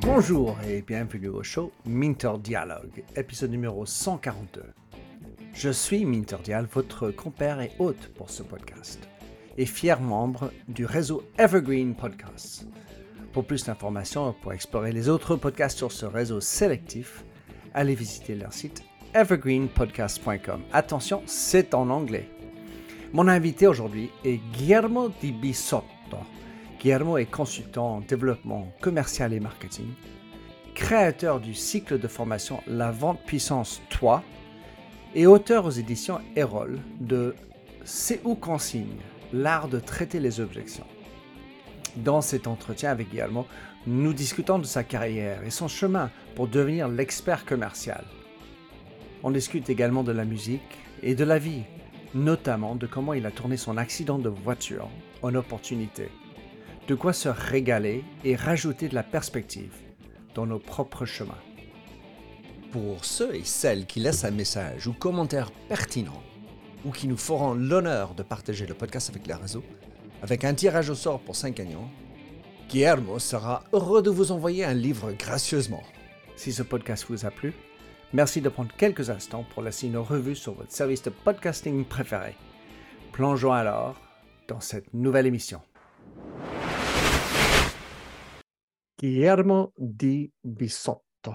Bonjour et bienvenue au show Minter Dialogue, épisode numéro 142. Je suis Minter Dial, votre compère et hôte pour ce podcast, et fier membre du réseau Evergreen Podcasts. Pour plus d'informations pour explorer les autres podcasts sur ce réseau sélectif, allez visiter leur site evergreenpodcast.com. Attention, c'est en anglais. Mon invité aujourd'hui est Guillermo Di Bisotto. Guillermo est consultant en développement commercial et marketing, créateur du cycle de formation La Vente Puissance 3 et auteur aux éditions Erol de C'est où qu'on signe, l'art de traiter les objections. Dans cet entretien avec Guillermo, nous discutons de sa carrière et son chemin pour devenir l'expert commercial. On discute également de la musique et de la vie, notamment de comment il a tourné son accident de voiture en opportunité. De quoi se régaler et rajouter de la perspective dans nos propres chemins. Pour ceux et celles qui laissent un message ou commentaire pertinent, ou qui nous feront l'honneur de partager le podcast avec les réseaux, avec un tirage au sort pour 5 gagnants, Guillermo sera heureux de vous envoyer un livre gracieusement. Si ce podcast vous a plu, merci de prendre quelques instants pour laisser une revue sur votre service de podcasting préféré. Plongeons alors dans cette nouvelle émission. Guillermo Di Bisotto.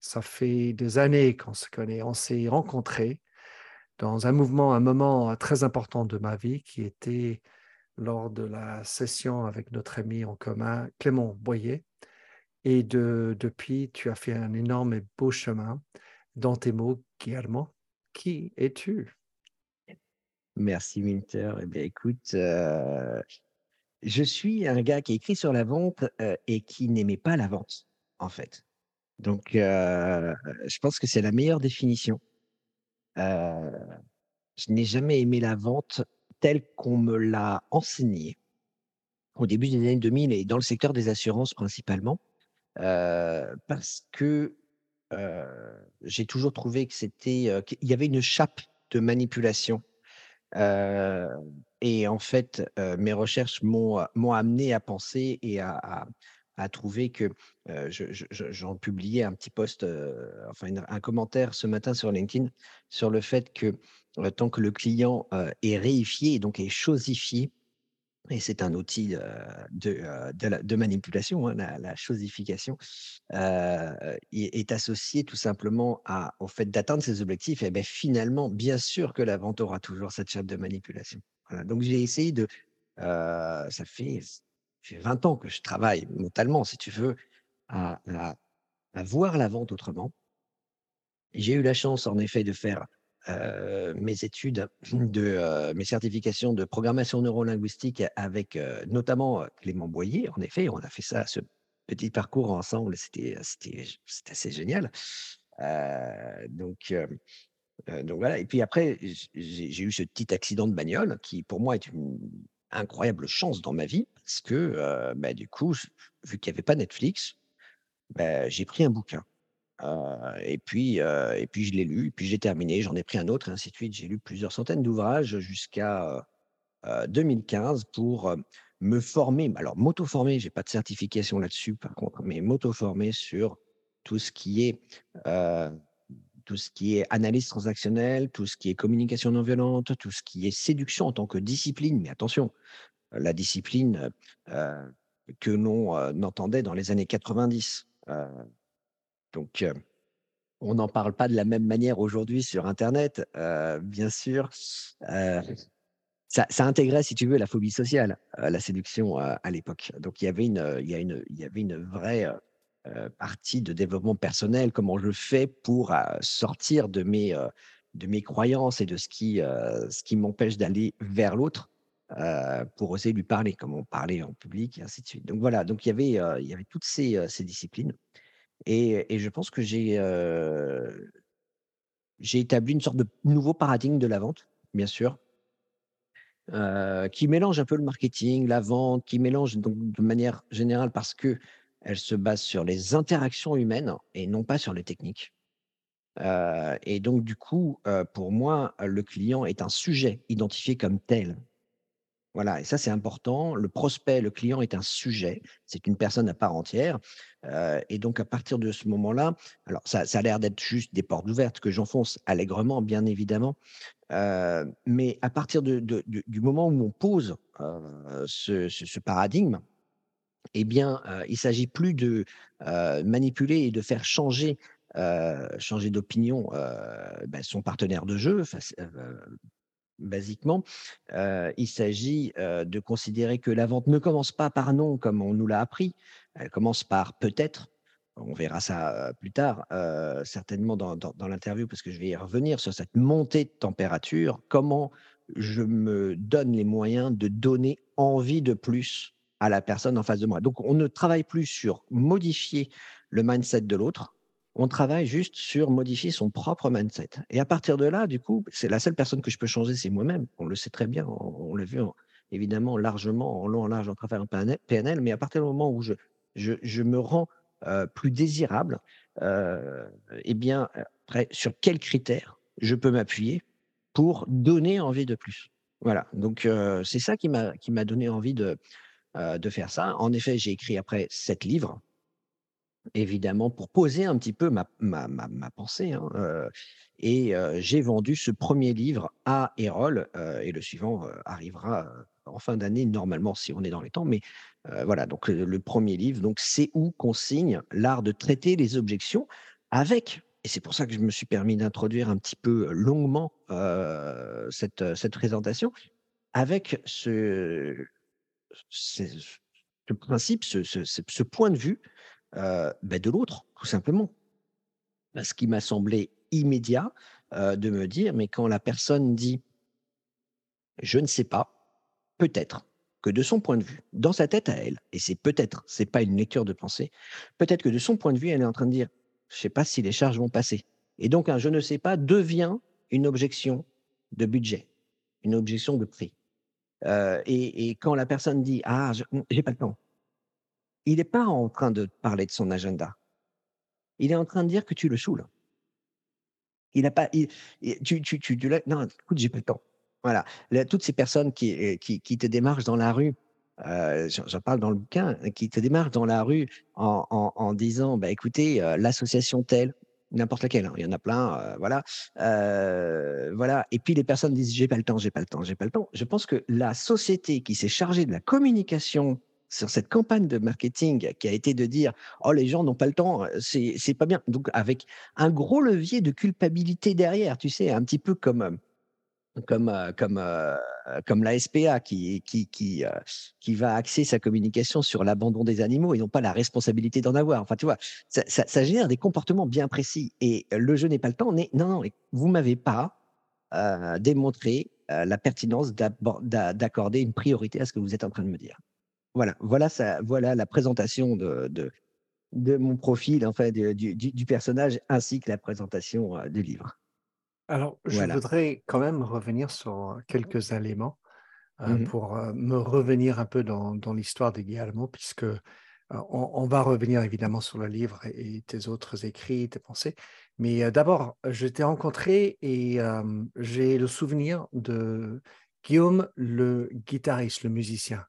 Ça fait des années qu'on se connaît. On s'est rencontrés dans un mouvement, un moment très important de ma vie qui était lors de la session avec notre ami en commun, Clément Boyer. Et de, depuis, tu as fait un énorme et beau chemin. Dans tes mots, Guillermo, qui es-tu? Merci, Winter. Eh bien, écoute, euh, je suis un gars qui écrit sur la vente euh, et qui n'aimait pas la vente, en fait. Donc, euh, je pense que c'est la meilleure définition. Je n'ai jamais aimé la vente telle qu'on me l'a enseignée au début des années 2000 et dans le secteur des assurances principalement, parce que j'ai toujours trouvé que c'était qu'il y avait une chape de manipulation. Et en fait, mes recherches m'ont amené à penser et à, trouver que j'en publiais un petit post, enfin un commentaire ce matin sur LinkedIn sur le fait que tant que le client est réifié et donc est chosifié, et c'est un outil de, manipulation, hein, la, chosification, est associé tout simplement au fait d'atteindre ses objectifs. Et bien finalement, bien sûr que la vente aura toujours cette chape de manipulation. Donc j'ai essayé de, ça fait fait 20 ans que je travaille mentalement, si tu veux, à, voir la vente autrement. J'ai eu la chance, en effet, de faire mes études, de mes certifications de programmation neurolinguistique avec notamment Clément Boyer. En effet, on a fait ça, ce petit parcours ensemble. C'était assez génial. donc, donc voilà. Et puis après, j'ai eu ce petit accident de bagnole qui, pour moi, est une incroyable chance dans ma vie parce que bah, du coup, vu qu'il n'y avait pas Netflix, bah, j'ai pris un bouquin. Et, puis, et puis je l'ai lu, puis j'ai terminé, j'en ai pris un autre, et ainsi de suite. J'ai lu plusieurs centaines d'ouvrages jusqu'à 2015 pour me former. Alors, m'auto-former, je n'ai pas de certification là-dessus, par contre, mais m'auto-former sur tout ce qui est tout ce qui est analyse transactionnelle, tout ce qui est communication non violente, tout ce qui est séduction en tant que discipline. Mais attention, la discipline que l'on entendait dans les années 90. Donc, on n'en parle pas de la même manière aujourd'hui sur Internet, bien sûr. Ça, intégrait, si tu veux, la phobie sociale, la séduction à l'époque. Donc, il y avait une, il y une, il y avait une vraie euh, partie de développement personnel, comment je fais pour euh, sortir de mes, euh, de mes croyances et de ce qui, ce qui m'empêche d'aller vers l'autre pour oser lui parler, comment parler en public et ainsi de suite. Donc voilà, donc il y avait, il y avait toutes ces, ces disciplines. Et, je pense que j'ai j'ai établi une sorte de nouveau paradigme de la vente, bien sûr, qui mélange un peu le marketing, la vente, qui mélange de manière générale parce que elle se base sur les interactions humaines et non pas sur les techniques. et donc, du coup, pour moi, le client est un sujet identifié comme tel. Voilà, et ça, c'est important. Le prospect, le client est un sujet, c'est une personne à part entière. Et donc, à partir de ce moment-là, alors ça, a l'air d'être juste des portes ouvertes que j'enfonce allègrement, bien évidemment. Mais à partir du moment où on pose ce, paradigme, eh bien, il s'agit plus de manipuler et de faire changer, changer d'opinion ben, son partenaire de jeu, Basiquement, heu, il s'agit, heu, de considérer que la vente ne commence pas par non comme on nous l'a appris. Elle commence par peut-être. On verra ça, heu, plus tard, certainement dans dans dans l'interview parce que je vais y revenir sur cette montée de température. Comment je me donne les moyens de donner envie de plus à la personne en face de moi? Donc on ne travaille plus sur modifier le mindset de l'autre, on travaille juste sur modifier son propre mindset et à partir de là, du coup, c'est la seule personne que je peux changer, c'est moi-même. On le sait très bien, on l'a vu en évidemment largement, en long, en large, en travers un PN PNL, mais à partir du moment où je me rends, heu, plus désirable, heu et bien, sur quels critères je peux m'appuyer pour donner envie de plus? Voilà, donc heu, c'est ça qui m'a donné envie de, de faire ça. En effet, j'ai écrit après 7 livres Évidemment, pour poser un petit peu ma ma ma pensée, hein, heu et heu, j'ai vendu ce premier livre à Erol, heu et le suivant, arrivera, en fin d'année normalement si on est dans les temps. Mais voilà, donc le 1 livre, donc «C'est où qu'on signe l'art de traiter les objections» avec et c'est pour ça que je me suis permis d'introduire un petit peu longuement, cette, cette présentation, avec ce ce ce principe, ce ce point de vue Heu, beh, de l'autre, tout simplement. Bah, ce qui m'a semblé immédiat, heu, de me dire: «Mais quand la personne dit: "Je ne sais pas", peut-être que de son point de vue, dans sa tête à elle, et c'est peut-être, c'est pas une lecture de pensée, peut-être que de son point de vue, elle est en train de dire: "Je sais pas si les charges vont passer" et donc un "je ne sais pas" devient une objection de budget, une objection de prix. Heu et et quand la personne dit: «Ah, je j'ai pas le temps», il est pas en train de parler de son agenda. Il est en train de dire que tu le saoules. Il a pas tu tu tu non, écoute, j'ai pas le temps. Voilà, là, toutes ces personnes qui, heu, qui qui te démarchent dans la rue, heu, j'en parle dans le bouquin, euh, qui te démarchent dans la rue en en disant: «Bah, écoutez, heu, l'association telle», n'importe laquelle, hein, il y en a plein, voilà, voilà et puis les personnes disent: «J'ai pas le temps, j'ai pas le temps, j'ai pas le temps». Je pense que la société qui s'est chargée de la communication sur cette campagne de marketing qui a été de dire: «Oh les gens n'ont pas le temps, heu, c'est pas bien». Donc avec un gros levier de culpabilité derrière, tu sais? Un petit peu comme, hem, comme, heu, comme, comme la SPA qui qui qui, qui va axer sa communication sur l'abandon des animaux et non pas la responsabilité d'en avoir. Enfin, tu vois? Ça génère des comportements bien précis et le «je n'ai pas le temps» n'est non, non, vous m'avez pas, démontré, la pertinence d'accorder une priorité à ce que vous êtes en train de me dire. Voilà, voilà ça voilà la présentation de de de mon profil, enfin de du du du personnage ainsi que la présentation, heu, du livre. Alors, je Voilà. voudrais quand même revenir sur quelques éléments euh, Mmh mh. pour euh, me revenir un peu dans, dans l'histoire de Almond, puisque euh, on, on va revenir évidemment sur le livre et, et tes autres écrits, tes pensées. Mais euh, d'abord, je t'ai rencontré et euh, j'ai le souvenir de Guillaume, le guitariste, le musicien.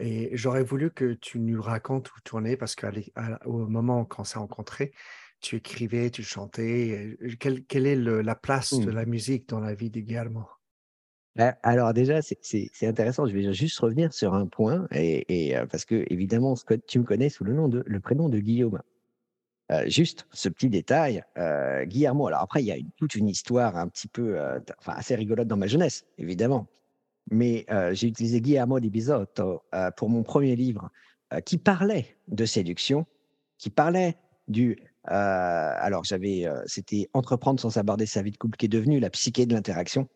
Et j'aurais voulu que tu nous racontes où tu en es, parce qu'au moment quand on s'est rencontrés, tu écrivais, tu chantais. Quelle, quelle est le- la place de Mmh. la musique dans la vie d'Également? Bah, alors déjà, c'est intéressant, je vais juste revenir sur un point et et heu, parce que tu me connais sous le nom de le prénom de Guillaume. Heu, juste ce petit détail, heu, Guillermo, alors après il y a une toute une histoire un petit peu, heu, d enfin assez rigolote dans ma jeunesse, évidemment. Mais heu, j'ai utilisé Guillermo di Bisotto, heu, pour mon premier livre, heu, qui parlait de séduction, qui parlait du, alors j'avais, c'était Entreprendre sans aborder sa vie de couple qui est devenu La psyché de l'interaction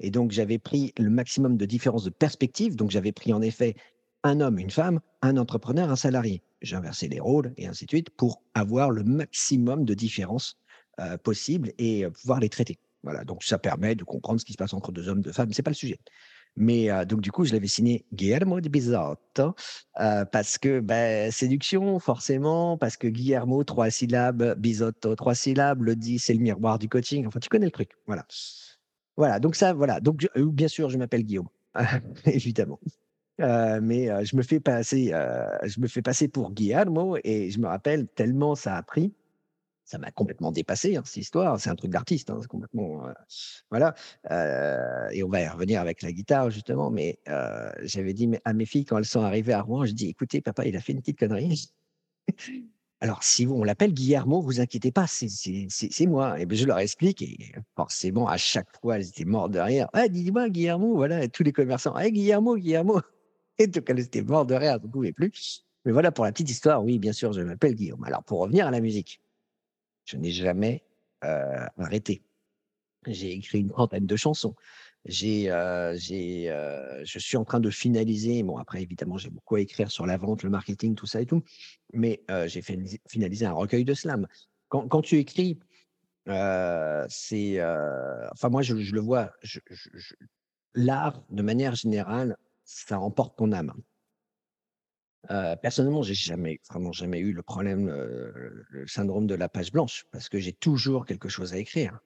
et donc j'avais pris le maximum de différences de perspective, donc j'avais pris en effet un homme, une femme, un entrepreneur, un salarié. J'ai inversé les rôles et ainsi de suite pour avoir le maximum de différences, possibles et pouvoir les traiter. Voilà, donc ça permet de comprendre ce qui se passe entre 2 hommes, 2 femmes, c'est pas le sujet. Mais heu, donc du coup, je l'avais signé Guillermo di Bisotto, heu, parce que, beh, séduction forcément, parce que Guillermo 3 syllabes, Bisotto 3 syllabes, le 10 c'est le miroir du coaching, enfin tu connais le truc, voilà. Voilà, donc ça, voilà, donc heu, bien sûr, je m'appelle Guillaume. évidemment. mais je me fais passer, je me fais passer pour Guillermo et je me rappelle tellement ça a pris ça m'a complètement dépassé, hein, cette histoire. C'est un truc d'artiste, hein, complètement. voilà. et on va y revenir avec la guitare, justement. Mais j'avais dit à mes filles, quand elles sont arrivées à Rouen, je dis écoutez, papa, il a fait une petite connerie. Alors, si on l'appelle Guillermo, vous inquiétez pas, c'est moi. Et bien, je leur explique, et forcément, à chaque fois, elles étaient mortes de rire. Ah, dis-moi, Guillermo, voilà, et tous les commerçants, ah, Guillermo, Guillermo. Et donc, elles étaient mortes de rire, elles ne pouvaient plus. Mais voilà, pour la petite histoire, oui, bien sûr, je m'appelle Guillaume. Alors, pour revenir à la musique, je n'ai jamais arrêté. J'ai écrit une trentaine de chansons. J'ai, j'ai, je suis en train de finaliser. Bon, après, évidemment, j'ai beaucoup à écrire sur la vente, le marketing, tout ça et tout. Mais j'ai finalisé un recueil de slam. Quand, quand tu écris, c'est. enfin, moi, je, le vois. l'art, de manière générale, ça emporte ton âme. Personnellement, personnellement, j'ai jamais, vraiment jamais eu le problème, le syndrome de la page blanche, parce que j'ai toujours quelque chose à écrire.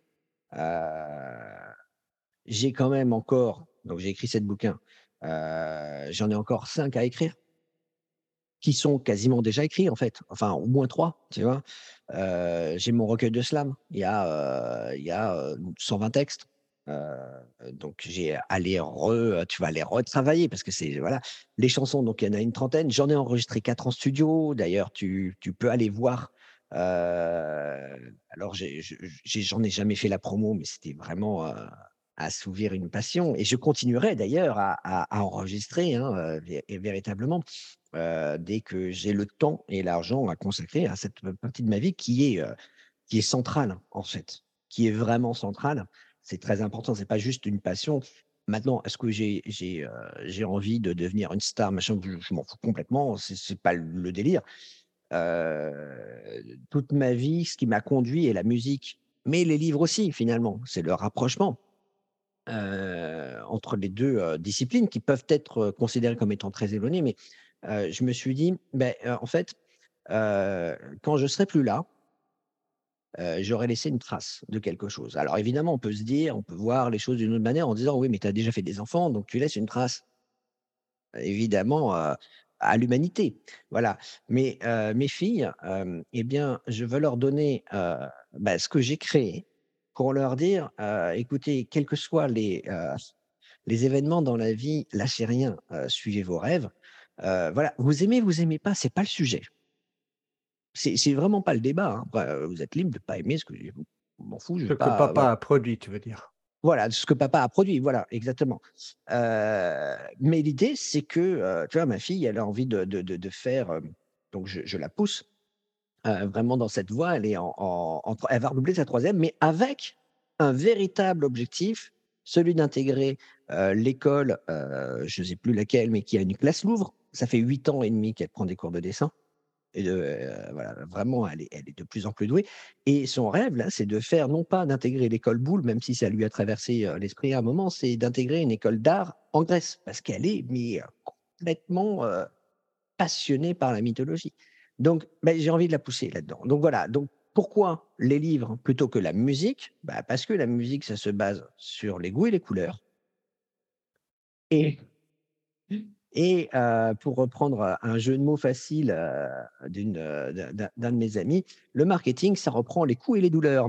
j'ai quand même encore, donc j'ai écrit sept bouquins, j'en ai encore cinq à écrire, qui sont quasiment déjà écrits en fait, enfin au moins trois, tu vois. j'ai mon recueil de slam, il y a, il y a 120 textes. Euh, donc j'ai allé re, tu vas aller retravailler parce que c'est voilà les chansons. Donc il y en a une trentaine. J'en ai enregistré quatre en studio. D'ailleurs, tu, tu peux aller voir. Euh, alors j'en ai, jamais fait la promo, mais c'était vraiment euh, assouvir une passion. Et je continuerai d'ailleurs à, enregistrer hein, véritablement dès que j'ai le temps et l'argent à consacrer à cette partie de ma vie qui est qui est centrale en fait, qui est vraiment centrale c'est très important. C'est pas juste une passion. Maintenant, est-ce que j'ai j'ai j'ai envie de devenir une star, machin Je, m'en fous complètement. C'est pas le délire. toute ma vie, ce qui m'a conduit est la musique, mais les livres aussi, finalement. C'est le rapprochement entre les deux disciplines qui peuvent être considérées comme étant très éloignées. Mais je me suis dit, ben, en fait, quand je serai plus là, j'aurais laissé une trace de quelque chose. Alors évidemment, on peut se dire, on peut voir les choses d'une autre manière en disant: «Oui, mais tu as déjà fait des enfants, donc tu laisses une trace». Évidemment, à l'humanité, voilà. Mais mes filles, eh bien, je veux leur donner, bah, ce que j'ai créé pour leur dire: «Écoutez, quels que soient les, les événements dans la vie, lâchez rien, suivez vos rêves». voilà, vous aimez, vous aimez pas, c'est pas le sujet. C'est vraiment pas le débat, hein. vous êtes libre de pas aimer ce que je m'en fous, Ce que papa a produit, tu veux dire? Voilà, ce que papa a produit, voilà, exactement. mais l'idée, c'est que, tu vois, ma fille, elle a envie de de de faire, donc je je la pousse, vraiment dans cette voie. Elle est en en elle va redoubler sa troisième, mais avec un véritable objectif, celui d'intégrer, l'école, je ne sais plus laquelle, mais qui a une classe Louvre. Ça fait huit ans et demi qu'elle prend des cours de dessin. Et voilà, vraiment, elle est, elle est de plus en plus douée. Et son rêve, là, c'est de faire, non pas d'intégrer l'école Boulle, même si ça lui a traversé l'esprit à un moment, c'est d'intégrer une école d'art en Grèce, parce qu'elle est mais, complètement passionnée par la mythologie. Donc, ben, j'ai envie de la pousser là-dedans. Donc voilà, donc pourquoi les livres plutôt que la musique? Bah, Parce que la musique, ça se base sur les goûts et les couleurs. Et et pour reprendre un jeu de mots facile d'une, d'un de mes amis, le marketing, ça reprend les coûts et les douleurs.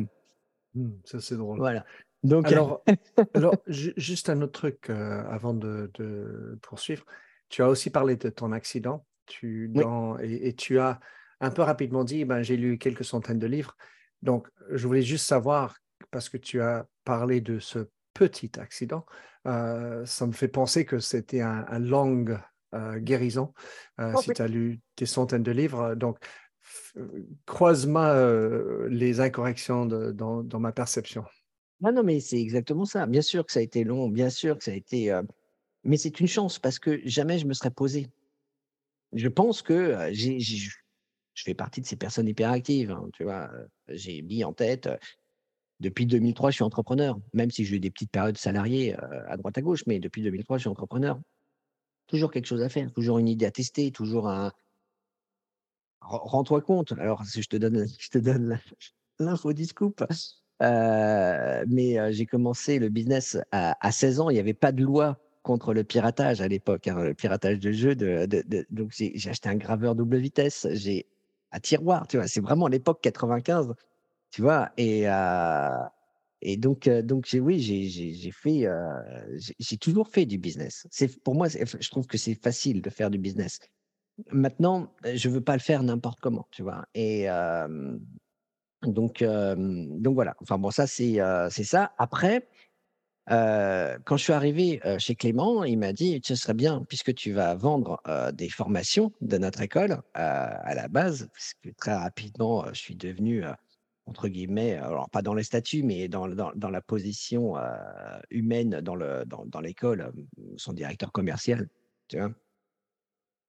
Mmh, ça, c'est drôle. Voilà. Donc, alors, alors juste un autre truc avant de, de, poursuivre. Tu as aussi parlé de ton accident. Tu, dans, et, tu as un peu rapidement dit, ben, j'ai lu quelques centaines de livres. Donc, je voulais juste savoir, parce que tu as parlé de ce petit accident, euh, ça me fait penser que c'était un, un longue euh, guérison, euh, oh, si tu as lu des centaines de livres. Donc, croise-moi les incorrections dans, dans, ma perception. Non, non, mais c'est exactement ça. Bien sûr que ça a été long, bien sûr que ça a été... mais c'est une chance parce que jamais je me serais posé. Je pense que j'ai, je fais partie de ces personnes hyperactives. Hein, tu vois, j'ai mis en tête depuis 2003, je suis entrepreneur, même si j'ai eu des petites périodes salariées euh, à droite à gauche, mais depuis 2003, je suis entrepreneur. Toujours quelque chose à faire, toujours une idée à tester, toujours un. Rends-toi compte. Alors, je te donne, je te donne l'info du scoop. Euh, mais euh, j'ai commencé le business à, 16 ans. Il n'y avait pas de loi contre le piratage à l'époque, hein, le piratage de jeux. Donc, j'ai acheté un graveur double vitesse, j'ai un tiroir, tu vois. C'est vraiment l'époque 95, tu vois? Et, et donc, donc oui, j'ai fait, j'ai toujours fait du business. C'est pour moi, je trouve que c'est facile de faire du business. Maintenant, je veux pas le faire n'importe comment, tu vois? Et donc, donc voilà. Enfin bon, ça c'est c'est ça. Après, quand je suis arrivé chez Clément, il m'a dit ce serait bien puisque tu vas vendre des formations de notre école à la base, puisque très rapidement je suis devenu entre guillemets, alors pas dans les statuts, mais dans, dans, la position humaine dans l'école, dans, l'école, son directeur commercial. Tu vois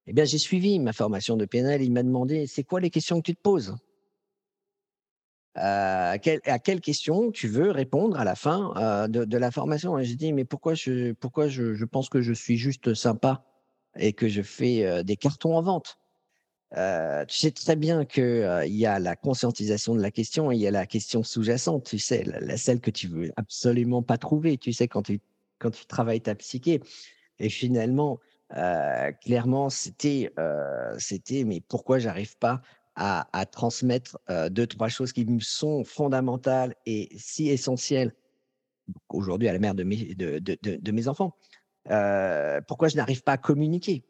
eh bien, j'ai suivi ma formation de PNL. Il m'a demandé c'est quoi les questions que tu te poses? À, quelles questions tu veux répondre à la fin de, la formation? Et j'ai dit mais pourquoi, je, pourquoi je, pense que je suis juste sympa et que je fais des cartons en vente? Tu sais très bien qu'il y a la conscientisation de la question et il y a la question sous-jacente, tu sais, la, celle que tu veux absolument pas trouver, tu sais, quand tu, quand tu travailles ta psyché. Et finalement, clairement, c'était, c'était, mais pourquoi j'arrive pas à, à transmettre deux, trois choses qui me sont fondamentales et si essentielles aujourd'hui à la mère de mes, de, de, de, mes enfants? Pourquoi je n'arrive pas à communiquer?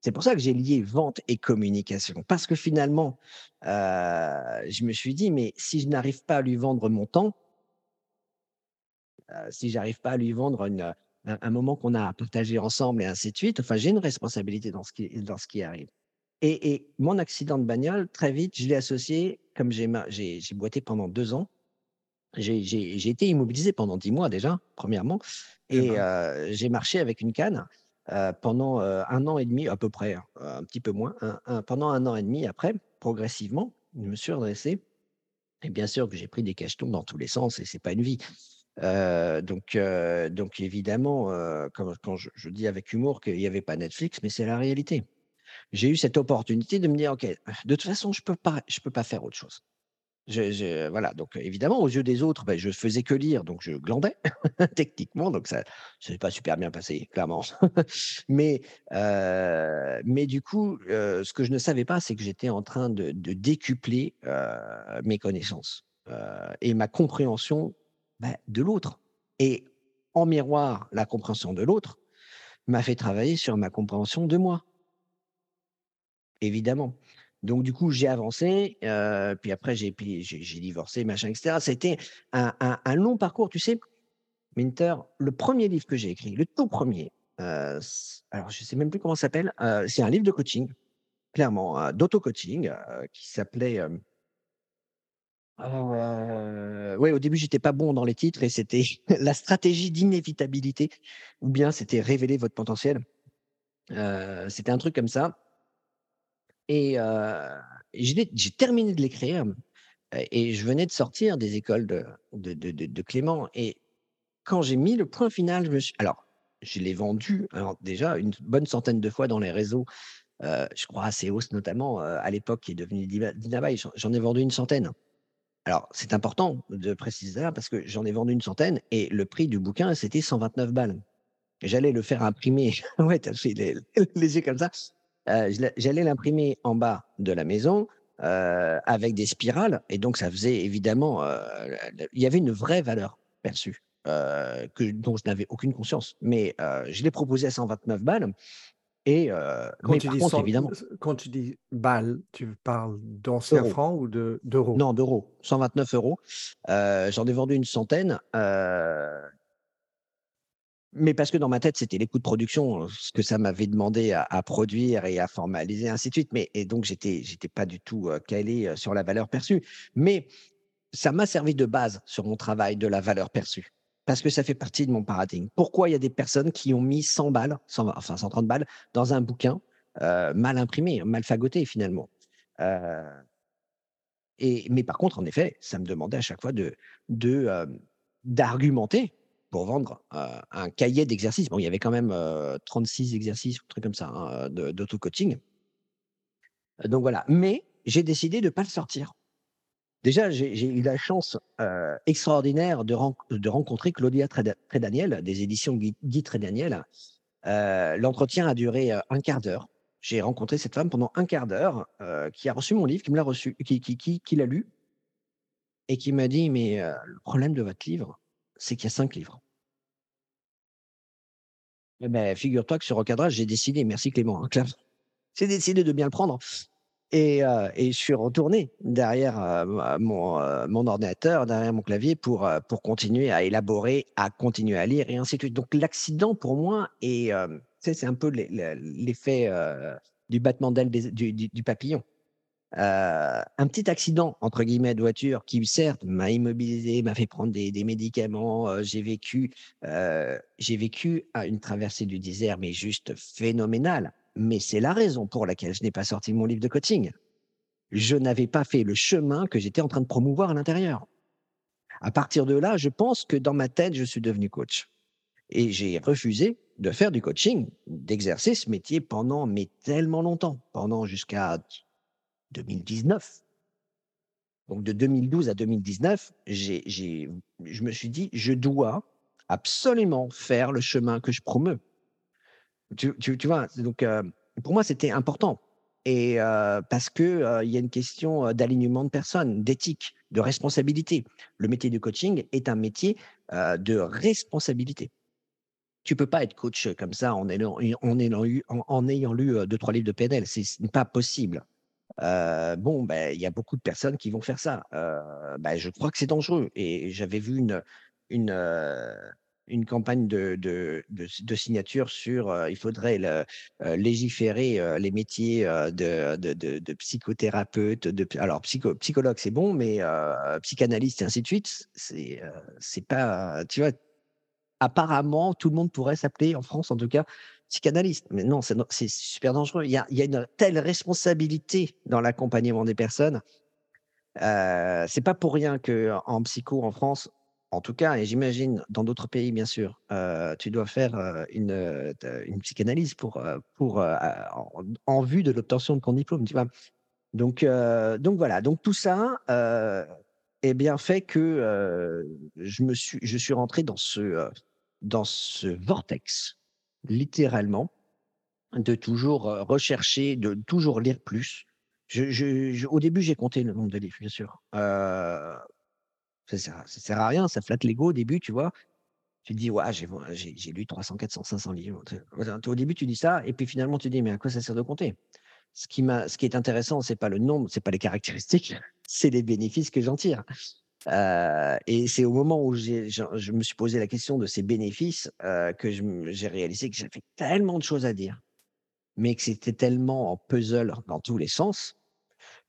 C'est pour ça que j'ai lié vente et communication. Parce que finalement, je me suis dit, mais si je n'arrive pas à lui vendre mon temps, si j'arrive pas à lui vendre une, un, moment qu'on a à partager ensemble et ainsi de suite. Enfin, j'ai une responsabilité dans ce qui, dans ce qui arrive. Et, et mon accident de bagnole, très vite, je l'ai associé, comme j'ai boité pendant deux ans, j'ai été immobilisé pendant dix mois déjà, premièrement, eh et ben. euh, j'ai marché avec une canne euh, pendant euh, un an et demi, à peu près, hein, un petit peu moins, pendant un an et demi après, progressivement, je me suis redressé. Et bien sûr que j'ai pris des cachetons dans tous les sens, et c'est pas une vie donc, donc évidemment, quand, je, dis avec humour qu'il n'y avait pas Netflix, mais c'est la réalité. J'ai eu cette opportunité de me dire, OK, de toute façon, je ne peux, pas, je peux pas faire autre chose. Voilà, donc évidemment, aux yeux des autres, ben, je faisais que lire, donc je glandais techniquement, donc ça s'est pas super bien passé, clairement. mais, mais du coup, ce que je ne savais pas, c'est que j'étais en train de, décupler mes connaissances et ma compréhension bah, de l'autre. Et en miroir, la compréhension de l'autre m'a fait travailler sur ma compréhension de moi. Évidemment. Donc, du coup, j'ai avancé, euh, puis après, j'ai, j'ai, divorcé, machin, etc. C'était un, un, long parcours, tu sais. Minter, le premier livre que j'ai écrit, le tout premier, euh, alors je ne sais même plus comment ça s'appelle, euh, c'est un livre de coaching, clairement, d'auto-coaching, qui s'appelait euh, oui, au début, j'étais pas bon dans les titres et c'était la stratégie d'inévitabilité ou bien c'était révéler votre potentiel. Euh, c'était un truc comme ça. Et j'ai terminé de l'écrire et je venais de sortir des écoles de, de, de, Clément. Et quand j'ai mis le point final, je me suis... Alors, je l'ai vendu déjà une bonne centaine de fois dans les réseaux. je crois à Seos notamment, à l'époque, qui est devenu Dinabai. J'en ai vendu une centaine. Alors, c'est important de préciser ça parce que j'en ai vendu une centaine et le prix du bouquin, c'était 129 balles. J'allais le faire imprimer. ouais, t'as fait les, yeux comme ça. Euh, j'allais l'imprimer en bas de la maison euh, avec des spirales. Et donc, ça faisait évidemment. Euh, il y avait une vraie valeur perçue que, dont je n'avais aucune conscience. Mais je l'ai proposé à 129 balles. Et quand, tu dis évidemment, quand tu dis balles, tu parles d'anciens francs ou d'euros? Non, d'euros. 129 euros. J'en ai vendu une centaine. Mais parce que dans ma tête, c'était les coûts de production, ce que ça m'avait demandé à, produire et à formaliser, ainsi de suite. Mais, et donc, j'étais n'étais pas du tout calé sur la valeur perçue. Mais ça m'a servi de base sur mon travail de la valeur perçue parce que ça fait partie de mon paradigme. Pourquoi il y a des personnes qui ont mis 100 balles, enfin 130 balles, dans un bouquin euh, mal imprimé, mal fagoté finalement? Euh, et, Mais par contre, en effet, ça me demandait à chaque fois de, euh, d'argumenter pour vendre un cahier d'exercices. Bon, il y avait quand même 36 exercices, un truc comme ça, hein, d'auto-coaching. Donc voilà. Mais j'ai décidé de ne pas le sortir. Déjà, j'ai eu la chance euh, extraordinaire de, de, rencontrer Claudia Trédaniel, des éditions Guy, Trédaniel, l'entretien a duré un quart d'heure. J'ai rencontré cette femme pendant un quart d'heure qui a reçu mon livre, qui me l'a reçu, qui, qui, qui, qui l'a lu et qui m'a dit Mais le problème de votre livre, c'est qu'il y a cinq livres. Eh ben, figure-toi que sur Recadrage, j'ai décidé, merci Clément, hein, j'ai décidé de bien le prendre. Et, et je suis retourné derrière mon, mon, ordinateur, derrière mon clavier pour, pour continuer à élaborer, à continuer à lire et ainsi de suite. Donc l'accident pour moi est, c'est un peu l'effet du battement d'aile du, du, papillon. Un petit accident, entre guillemets, de voiture qui, certes, m'a immobilisé, m'a fait prendre des, médicaments. j'ai vécu, j'ai vécu une traversée du désert, mais juste phénoménale mais c'est la raison pour laquelle je n'ai pas sorti mon livre de coaching. Je n'avais pas fait le chemin que j'étais en train de promouvoir à l'intérieur. À partir de là, je pense que dans ma tête, je suis devenu coach. Et j'ai refusé de faire du coaching, d'exercer ce métier pendant, mais tellement longtemps, pendant jusqu'à 2019. Donc de 2012 à 2019, j'ai, je me suis dit, je dois absolument faire le chemin que je promeux. Tu, vois, donc pour moi, c'était important. Et parce qu'il il y a une question d'alignement de personnes, d'éthique, de responsabilité. Le métier de coaching est un métier de responsabilité. Tu peux pas être coach comme ça en ayant, en, ayant lu deux, trois livres de PNL. C'est pas possible. Bon, ben, il y a beaucoup de personnes qui vont faire ça. Ben, je crois que c'est dangereux. Et j'avais vu une, une, une campagne de, de, de, signature sur il faudrait légiférer les métiers de, de, psychothérapeute, de, alors psycho, psychologue c'est bon, mais psychanalyste et ainsi de suite, c'est c'est pas, tu vois, apparemment tout le monde pourrait s'appeler en France en tout cas psychanalyste, mais non, c'est super dangereux. Il y, a, une telle responsabilité dans l'accompagnement des personnes. Euh, c'est pas pour rien que en psycho en France, en tout cas, et j'imagine dans d'autres pays, bien sûr, tu dois faire une, une psychanalyse pour, pour, en, vue de l'obtention de ton diplôme. Donc, donc voilà, donc tout ça est bien fait que je, me suis, je suis rentré dans ce, dans ce vortex, littéralement, de toujours rechercher, de toujours lire plus. Je, au début, j'ai compté le nombre de livres, bien sûr. Ça sert, sert à rien, ça flatte l'ego au début, tu vois. Tu te dis, ouais, j'ai lu 300, 400, 500 livres. Au début, tu dis ça, et puis finalement, tu te dis, mais à quoi ça sert de compter? Ce qui, ce qui est intéressant, c'est pas le nombre, c'est pas les caractéristiques, c'est les bénéfices que j'en tire. Euh, et c'est au moment où je, me suis posé la question de ces bénéfices euh, que j'ai réalisé que j'avais tellement de choses à dire, mais que c'était tellement en puzzle dans tous les sens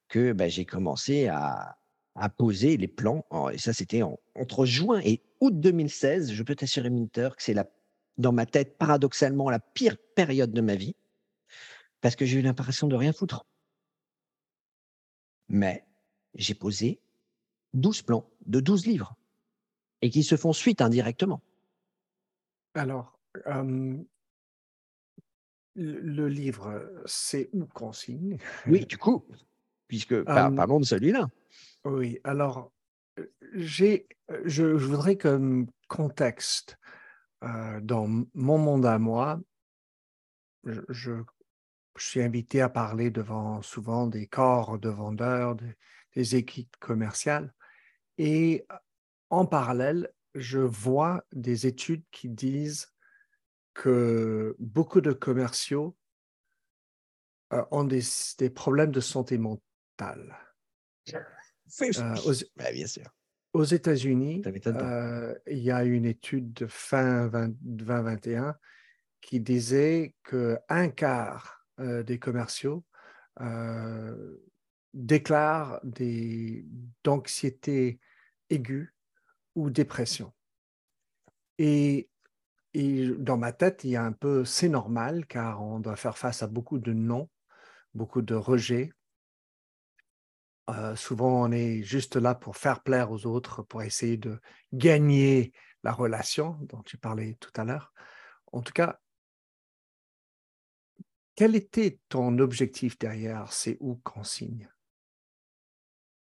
que bah, j'ai commencé à, poser les plans. Et ça, c'était entre juin et août 2016. Je peux t'assurer, Minter, que c'est dans ma tête, paradoxalement, la pire période de ma vie, parce que j'ai eu l'impression de rien foutre. Mais j'ai posé 12 plans de 12 livres et qui se font suite indirectement. Alors, le livre, c'est où qu'on signe? Oui, du coup, puisque parlons de celui-là. Oui, alors, j'ai, je, voudrais comme contexte, dans mon monde à moi, je, suis invité à parler devant souvent des corps de vendeurs, des, équipes commerciales, et en parallèle, je vois des études qui disent que beaucoup de commerciaux ont des, des problèmes de santé mentale. Euh, aux, bah, bien sûr. Aux États-Unis, euh, il y a une étude de fin 2021 qui disait qu'un quart euh, des commerciaux déclarent des, d'anxiété aiguë ou dépression. Et, et, dans ma tête, il y a un peu, c'est normal car on doit faire face à beaucoup de non, beaucoup de rejets, souvent, on est juste là pour faire plaire aux autres, pour essayer de gagner la relation dont tu parlais tout à l'heure. En tout cas, quel était ton objectif derrière C'est où qu'on signe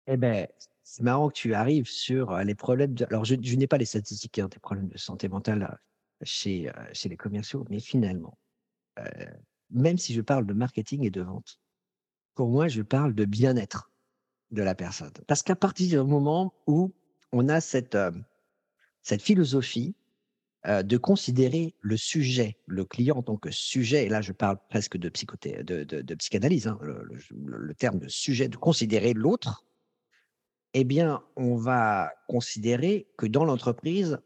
Eh bien, c'est marrant que tu arrives sur les problèmes. De... Alors, je, n'ai pas les statistiques hein, des problèmes de santé mentale chez, chez les commerciaux, mais finalement, même si je parle de marketing et de vente, pour moi, je parle de bien-être de la personne. Parce qu'à partir du moment où on a cette, cette philosophie de considérer le sujet, le client en tant que sujet, et là je parle presque de, psychothé, de, psychanalyse, hein, le, terme de sujet, de considérer l'autre, eh bien, on va considérer que dans l'entreprise,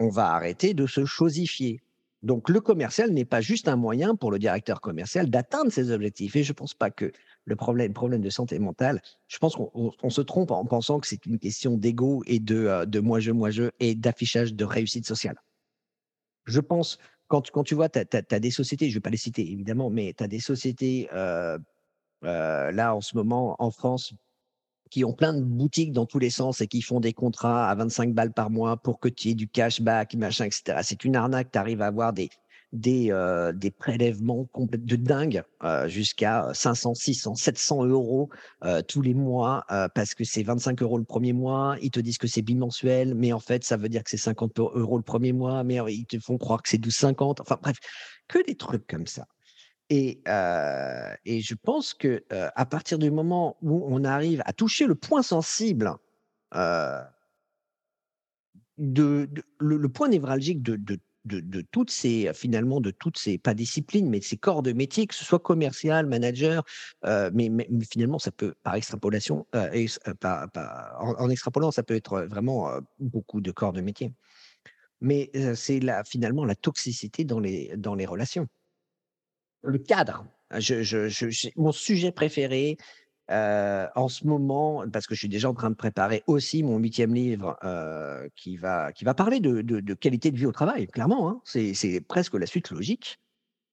on va arrêter de se chosifier. Donc, le commercial n'est pas juste un moyen pour le directeur commercial d'atteindre ses objectifs. Et je ne pense pas que le problème, de santé mentale, je pense qu'on se trompe en pensant que c'est une question d'ego et de, euh, de moi-je, moi-je et d'affichage de réussite sociale. Je pense, quand, quand tu vois, tu as, des sociétés, je ne vais pas les citer évidemment, mais tu as des sociétés, euh, euh, là en ce moment en France, qui ont plein de boutiques dans tous les sens et qui font des contrats à 25 balles par mois pour que tu aies du cashback, machin, etc. C'est une arnaque, tu arrives à avoir des, des, euh, des prélèvements de dingue euh, jusqu'à 500, 600, 700 euros euh, tous les mois parce que c'est 25 euros le premier mois. Ils te disent que c'est bimensuel, mais en fait, ça veut dire que c'est 50 euros le premier mois, mais ils te font croire que c'est 12,50. Enfin bref, que des trucs comme ça. Et, je pense que à partir du moment où on arrive à toucher le point sensible, de, le, point névralgique de, de, de, toutes ces finalement de toutes ces pas disciplines mais ces corps de métier que ce soit commercial manager mais, finalement ça peut par extrapolation en, extrapolant ça peut être vraiment beaucoup de corps de métier. Mais c'est finalement la toxicité dans les dans les relations le cadre. Je, mon sujet préféré en ce moment, parce que je suis déjà en train de préparer aussi mon huitième livre qui, va, qui va parler de, qualité de vie au travail, clairement. Hein. c'est presque la suite logique.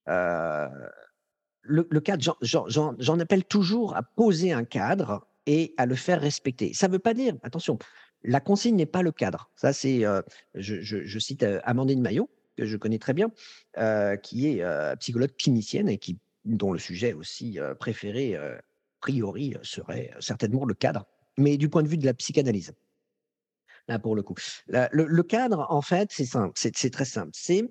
le, cadre, j'en appelle toujours à poser un cadre et à le faire respecter. Ça ne veut pas dire, attention, la consigne n'est pas le cadre. Ça, c'est, je, cite Amandine Maillot, que je connais très bien, euh, qui est euh, psychologue clinicienne et qui, dont le sujet aussi euh, préféré, a priori, serait certainement le cadre, mais du point de vue de la psychanalyse. Là, pour le coup. le, cadre, en fait, c'est très simple. C'est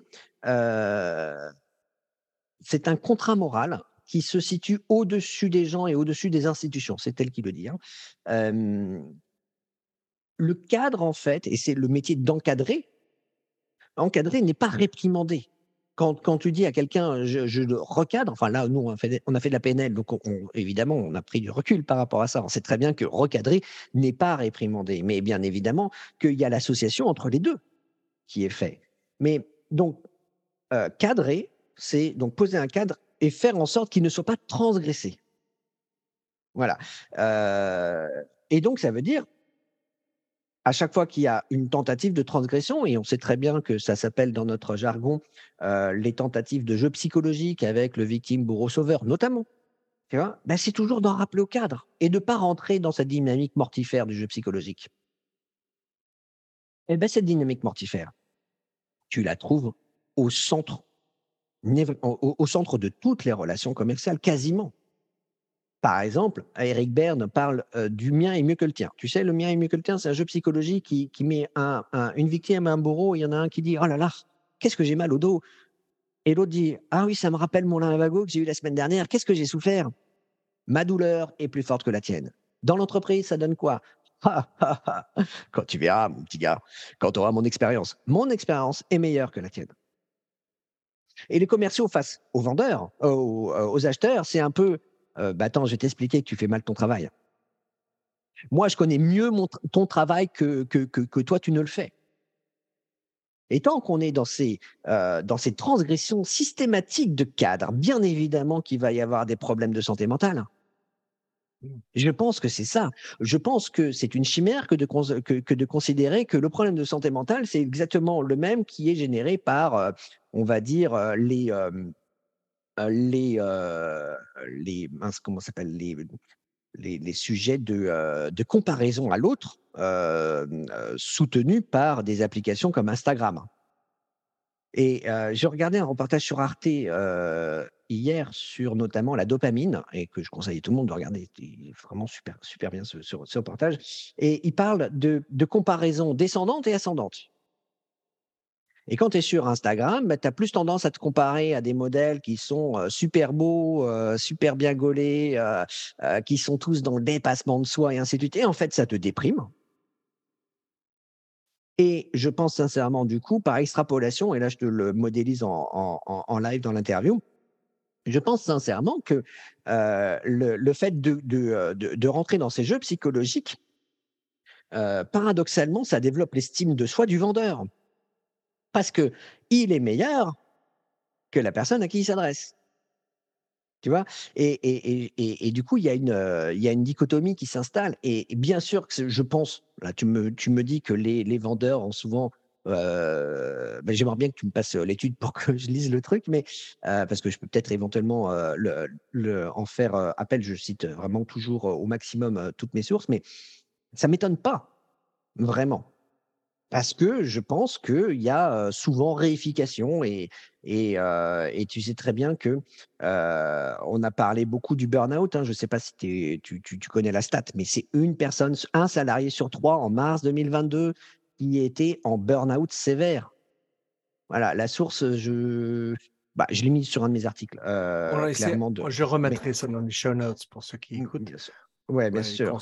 c'est un contrat moral qui se situe au-dessus des gens et au-dessus des institutions. C'est elle qui le dit. Hein. le cadre, en fait, et c'est le métier d'encadrer, encadré n'est pas réprimandé. Quand, quand, tu dis à quelqu'un, je, je, le recadre, enfin là, nous, on a fait, on a fait de la PNL, donc évidemment, on a pris du recul par rapport à ça. On sait très bien que recadrer n'est pas réprimandé, mais bien évidemment qu'il y a l'association entre les deux qui est fait. Mais donc, euh, cadrer, c'est donc poser un cadre et faire en sorte qu'il ne soit pas transgressé. Voilà. Euh, et donc, ça veut dire à chaque fois qu'il y a une tentative de transgression, et on sait très bien que ça s'appelle dans notre jargon euh, les tentatives de jeu psychologique avec le victime bourreau-sauveur, notamment, tu vois, ben c'est toujours d'en rappeler au cadre et de ne pas rentrer dans cette dynamique mortifère du jeu psychologique. Et ben cette dynamique mortifère, tu la trouves au centre, au centre de toutes les relations commerciales, quasiment. Par exemple, Eric Berne parle du mien est mieux que le tien. Tu sais, le mien est mieux que le tien, c'est un jeu psychologique qui, met une victime à un bourreau. Il y en a un qui dit Oh là là, qu'est-ce que j'ai mal au dos? Et l'autre dit Ah oui, ça me rappelle mon lumbago que j'ai eu la semaine dernière. Qu'est-ce que j'ai souffert? Ma douleur est plus forte que la tienne. Dans l'entreprise, ça donne quoi? Quand tu verras, mon petit gars, quand tu auras mon expérience, mon expérience est meilleure que la tienne. Et les commerciaux face aux vendeurs, aux acheteurs, c'est un peu euh, bah, attends, je vais t'expliquer que tu fais mal ton travail. Moi, je connais mieux ton travail que, que, toi, tu ne le fais. Et tant qu'on est dans ces, euh, dans ces transgressions systématiques de cadre, bien évidemment qu'il va y avoir des problèmes de santé mentale. Je pense que c'est ça. Je pense que c'est une chimère que de, que, de, considérer que le problème de santé mentale, c'est exactement le même qui est généré par, euh, on va dire, les, les, les comment les, les, sujets de, de comparaison à l'autre soutenus par des applications comme Instagram. Et j'ai regardé un reportage sur Arte hier sur notamment la dopamine, et que je conseille à tout le monde de regarder, c'est vraiment super, super bien ce, ce, reportage. Et il parle de, de comparaison descendante et ascendante. Et quand tu es sur Instagram, bah, tu as plus tendance à te comparer à des modèles qui sont super beaux, super bien gaulés, qui sont tous dans le dépassement de soi et ainsi de suite. Et en fait, ça te déprime. Et je pense sincèrement, du coup, par extrapolation, et là je te le modélise en, live dans l'interview, je pense sincèrement que le, fait de, rentrer dans ces jeux psychologiques, paradoxalement, ça développe l'estime de soi du vendeur parce que il est meilleur que la personne à qui il s'adresse. Tu vois? Et, du coup, il y, a une, il y a une dichotomie qui s'installe. Et, bien sûr que je pense, là, tu me, dis que les, vendeurs ont souvent. Euh, ben, J'aimerais bien que tu me passes l'étude pour que je lise le truc, mais parce que je peux peut-être éventuellement le, le, en faire appel. Je cite vraiment toujours au maximum toutes mes sources, mais ça m'étonne pas, vraiment. Parce que je pense qu'il y a souvent réification et, et, et, tu sais très bien que on a parlé beaucoup du burn-out. Hein, je ne sais pas si tu, tu, tu, connais la stat, mais c'est une personne, un salarié sur trois en mars 2022 qui était en burn-out sévère. Voilà, la source, je, bah, je l'ai mis sur un de mes articles. clairement de... Je remettrai ça dans les show notes pour ceux qui mmh, écoutent. Oui, bien sûr.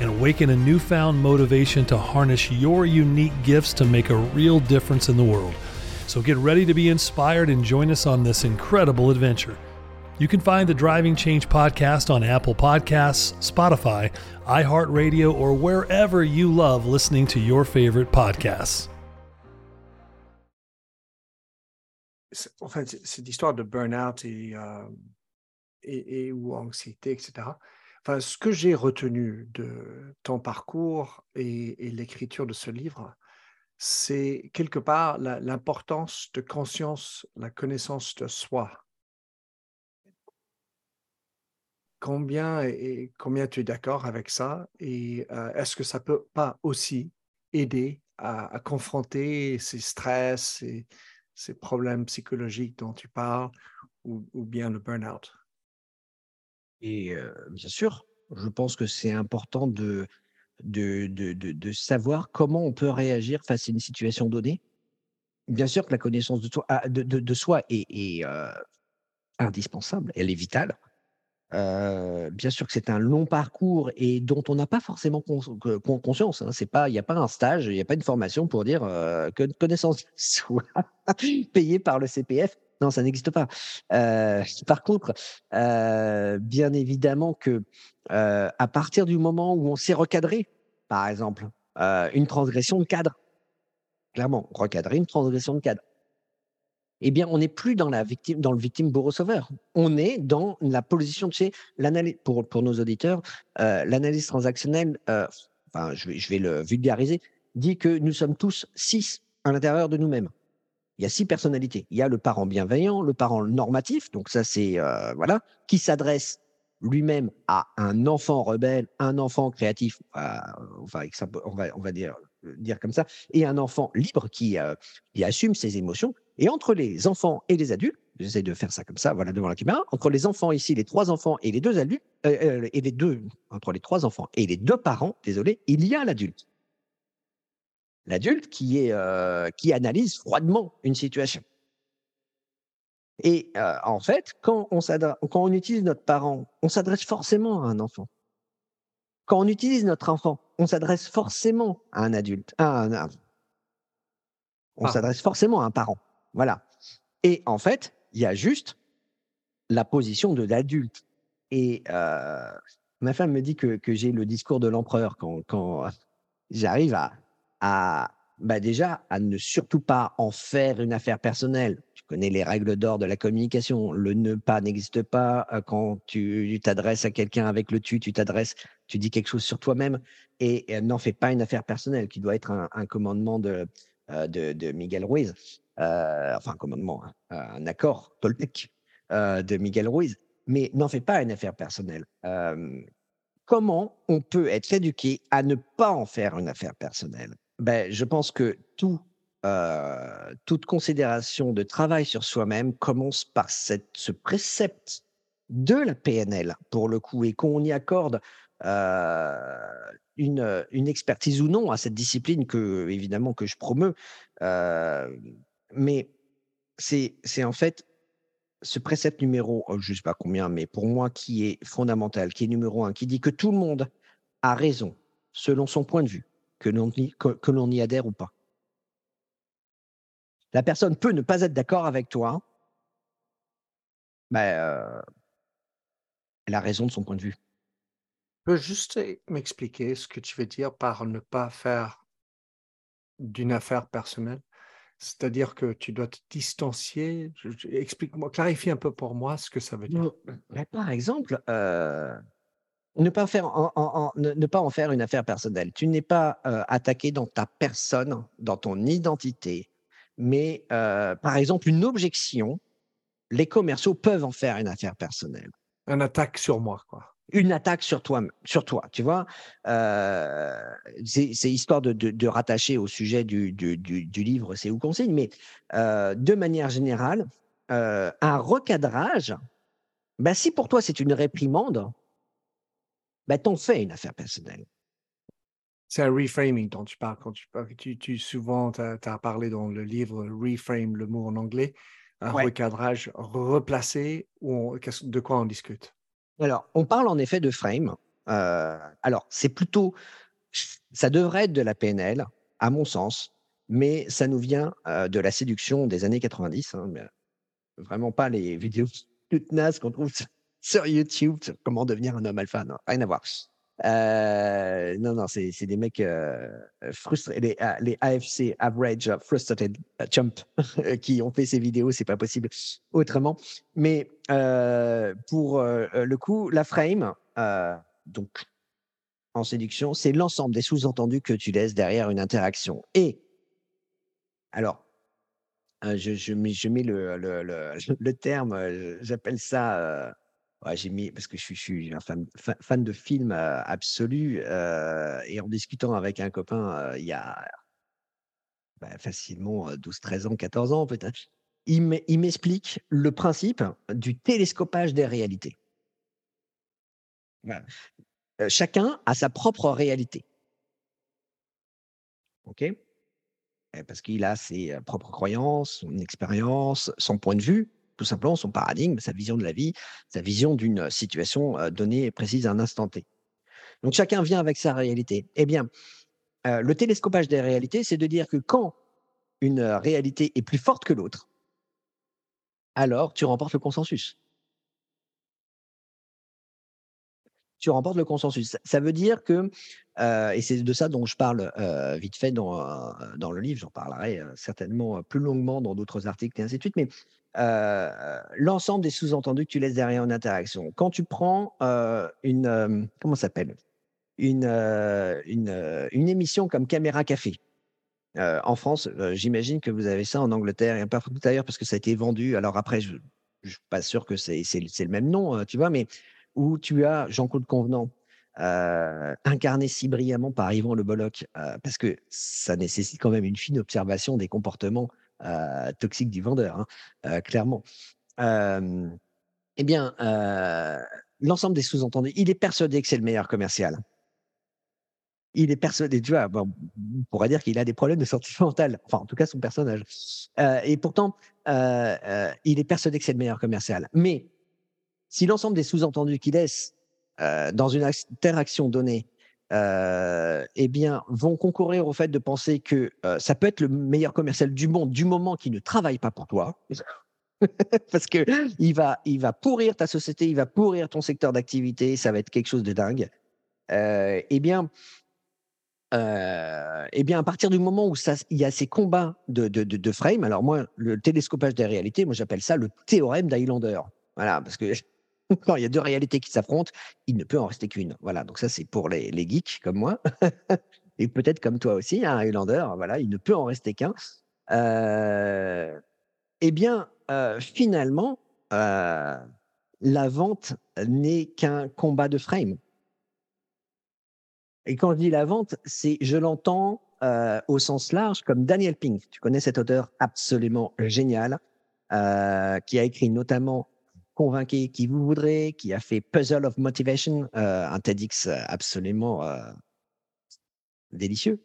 and awaken a newfound motivation to harness your unique gifts to make a real difference in the world. So get ready to be inspired and join us on this incredible adventure. You can find the Driving Change podcast on Apple Podcasts, Spotify, iHeartRadio, or wherever you love listening to your favorite podcasts. En fait, cette histoire de burn-out et, euh, et, et, ou anxiété, etc., Enfin, ce que j'ai retenu de ton parcours et, l'écriture de ce livre, c'est quelque part l'importance de conscience, la connaissance de soi. Combien et combien tu es d'accord avec ça et euh, est-ce que ça peut pas aussi aider à, confronter ces stress, et ces problèmes psychologiques dont tu parles ou bien le burn-out? Et bien sûr, je pense que c'est important de, de, de, de, savoir comment on peut réagir face à une situation donnée. Bien sûr que la connaissance de, soi, ah, de, soi est, indispensable, elle est vitale. bien sûr que c'est un long parcours et dont on n'a pas forcément conscience. Hein. Il n'y a pas un stage, il n'y a pas une formation pour dire que connaissance de payée par le CPF non, ça n'existe pas. Euh, par contre, euh, bien évidemment que euh, à partir du moment où on s'est recadré, par exemple, une transgression de cadre, clairement, recadrer une transgression de cadre, eh bien, on n'est plus dans, la victime, dans le victime bourreau-sauveur. On est dans la position de chez l'analyse, pour, pour nos auditeurs, l'analyse transactionnelle, enfin, je vais le vulgariser, dit que nous sommes tous six à l'intérieur de nous-mêmes il y a six personnalités. Il y a le parent bienveillant, le parent normatif, donc ça c'est euh, voilà, qui s'adresse lui-même à un enfant rebelle, un enfant créatif, on va, on va dire, dire comme ça, et un enfant libre qui, euh, assume ses émotions. Et entre les enfants et les adultes, j'essaie de faire ça comme ça, voilà devant la caméra, entre les enfants ici, les trois enfants et les deux adultes, euh, et les deux, entre les trois enfants et les deux parents, désolé, il y a l'adulte l'adulte qui, est, euh, qui analyse froidement une situation. Et euh, en fait, quand on, quand on utilise notre parent, on s'adresse forcément à un enfant. Quand on utilise notre enfant, on s'adresse forcément à un adulte. À un, on ah. s'adresse forcément à un parent. Voilà. Et en fait, il y a juste la position de l'adulte. Et euh, ma femme me dit que, que j'ai le discours de l'empereur quand, quand j'arrive à, à bah déjà à ne surtout pas en faire une affaire personnelle. Tu connais les règles d'or de la communication. Le ne pas n'existe pas. Euh, quand tu t'adresses à quelqu'un avec le tu, tu t'adresses, tu dis quelque chose sur toi-même et, n'en fais pas une affaire personnelle qui doit être un, commandement de, de, Miguel Ruiz, enfin, un commandement, hein, un accord Toltec de Miguel Ruiz, mais n'en fais pas une affaire personnelle. comment on peut être éduqué à ne pas en faire une affaire personnelle? Ben, Je pense que tout toute considération de travail sur soi-même commence par ce précepte de la PNL, pour le coup, et qu'on y accorde une, une, expertise ou non à cette discipline que, évidemment, que je promeus. mais c'est en fait ce précepte numéro, oh, je ne sais pas combien, mais pour moi, qui est fondamental, qui est numéro un, qui dit que tout le monde a raison, selon son point de vue, que l'on que l'on y adhère ou pas. La personne peut ne pas être d'accord avec toi, mais euh, elle a raison de son point de vue. Peux juste m'expliquer ce que tu veux dire par ne pas faire d'une affaire personnelle? C'est-à-dire que tu dois te distancier? explique-moi, clarifie un peu pour moi ce que ça veut dire. par exemple, euh, ne pas faire en ne pas en faire une affaire personnelle. Tu n'es pas, euh, attaqué dans ta personne, dans ton identité, mais euh, par exemple, une objection, les commerciaux peuvent en faire une affaire personnelle. Une attaque sur moi, quoi. Une attaque sur toi, sur toi, tu vois. Euh, c'est histoire de, de, rattacher au sujet du, du, du, livre C'est où qu'on signe, mais de manière générale, un recadrage, bah, si pour toi c'est une réprimande, bah, t'en fais une affaire personnelle. C'est un reframing dont tu parles quand tu. Tu, tu souvent, tu as, parlé dans le livre Reframe, le mot en anglais, un recadrage replacé. Ou de quoi on discute? Alors, on parle en effet de frame. Euh, alors, c'est plutôt, ça devrait être de la PNL, à mon sens, mais ça nous vient euh, de la séduction des années 90. Hein, vraiment pas les vidéos toutes nazes qu'on trouve sur YouTube, comment devenir un homme alpha. Non, rien à voir. Euh, non, non, c'est des mecs euh, frustrés, les, ah, les, AFC, Average Frustrated Chump, qui ont fait ces vidéos, c'est pas possible autrement. Mais euh, pour le coup, la frame, donc en séduction, c'est l'ensemble des sous-entendus que tu laisses derrière une interaction. Et alors, je, je, mets, je mets le, le, le terme, j'appelle ça Ouais, j'ai mis parce que je suis un fan fan de films, absolu, et en discutant avec un copain, il y a, bah, facilement, 12-13 ans, 14 ans peut-être, il m'explique le principe du télescopage des réalités. chacun a sa propre réalité. OK? parce qu'il a ses, propres croyances, son expérience, son point de vue tout simplement son paradigme, sa vision de la vie, sa vision d'une situation donnée et précise à un instant T. Donc chacun vient avec sa réalité. Eh bien, le télescopage des réalités, c'est de dire que quand une réalité est plus forte que l'autre, alors tu remportes le consensus. tu remportes le consensus. Ça veut dire que, et c'est de ça dont je parle vite fait dans, dans le livre, j'en parlerai certainement plus longuement dans d'autres articles et ainsi de suite, mais l'ensemble des sous-entendus que tu laisses derrière une interaction. Quand tu prends une, comment s'appelle? Une, une, émission comme Caméra Café. en France, j'imagine que vous avez ça en Angleterre et un peu ailleurs parce que ça a été vendu. Alors après, je ne suis pas sûr que c'est le même nom, tu vois, mais où tu as Jean-Claude Convenant incarné si brillamment par Yvan Le Bolloc, parce que ça nécessite quand même une fine observation des comportements euh, toxique du vendeur, hein, clairement. eh bien, l'ensemble des sous-entendus, il est persuadé que c'est le meilleur commercial. Il est persuadé, tu vois, on pourrait dire qu'il a des problèmes de santé mentale, enfin, en tout cas, son personnage. et pourtant, il est persuadé que c'est le meilleur commercial. Mais si l'ensemble des sous-entendus qu'il laisse dans une interaction donnée euh, eh bien, vont concourir au fait de penser que euh, ça peut être le meilleur commercial du monde du moment qu'il ne travaille pas pour toi. Parce que il va, il va pourrir ta société, il va pourrir ton secteur d'activité, ça va être quelque chose de dingue. Euh, eh bien, euh, eh bien, à partir du moment où ça, il y a ces combats de, de, de, frame, alors moi, le télescopage des réalités, moi j'appelle ça le théorème d'Highlander. Voilà, parce que quand il y a deux réalités qui s'affrontent, il ne peut en rester qu'une. Voilà, donc ça c'est pour les, geeks comme moi. et peut-être comme toi aussi, un Highlander, voilà, il ne peut en rester qu'un. Euh, eh bien, euh, finalement, euh, la vente n'est qu'un combat de frame. Et quand je dis la vente, c'est, je l'entends au sens large comme Daniel Pink. Tu connais cet auteur absolument génial qui a écrit notamment Convainquez qui vous voudrez, qui a fait Puzzle of Motivation, un TEDx absolument délicieux.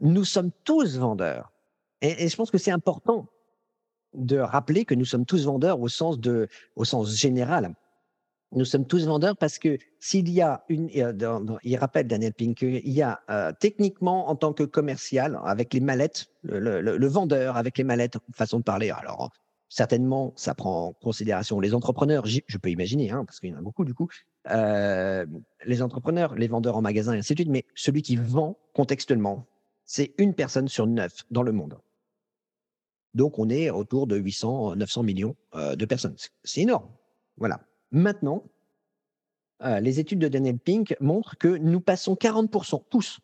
nous sommes tous vendeurs. Et, je pense que c'est important de rappeler que nous sommes tous vendeurs au sens, de, au sens général. Nous sommes tous vendeurs parce que s'il y a une, il rappelle Daniel Pink, il y a euh, techniquement en tant que commercial avec les mallettes, le, vendeur avec les mallettes, façon de parler. Alors certainement, ça prend en considération les entrepreneurs. Je peux imaginer, hein, parce qu'il y en a beaucoup du coup. Euh, les entrepreneurs, les vendeurs en magasin et ainsi de suite. Mais celui qui vend contextuellement, c'est une personne sur neuf dans le monde. Donc, on est autour de 800, 900 millions euh, de personnes. C'est énorme. Voilà. Maintenant, euh, les études de Daniel Pink montrent que nous passons 40%, tous,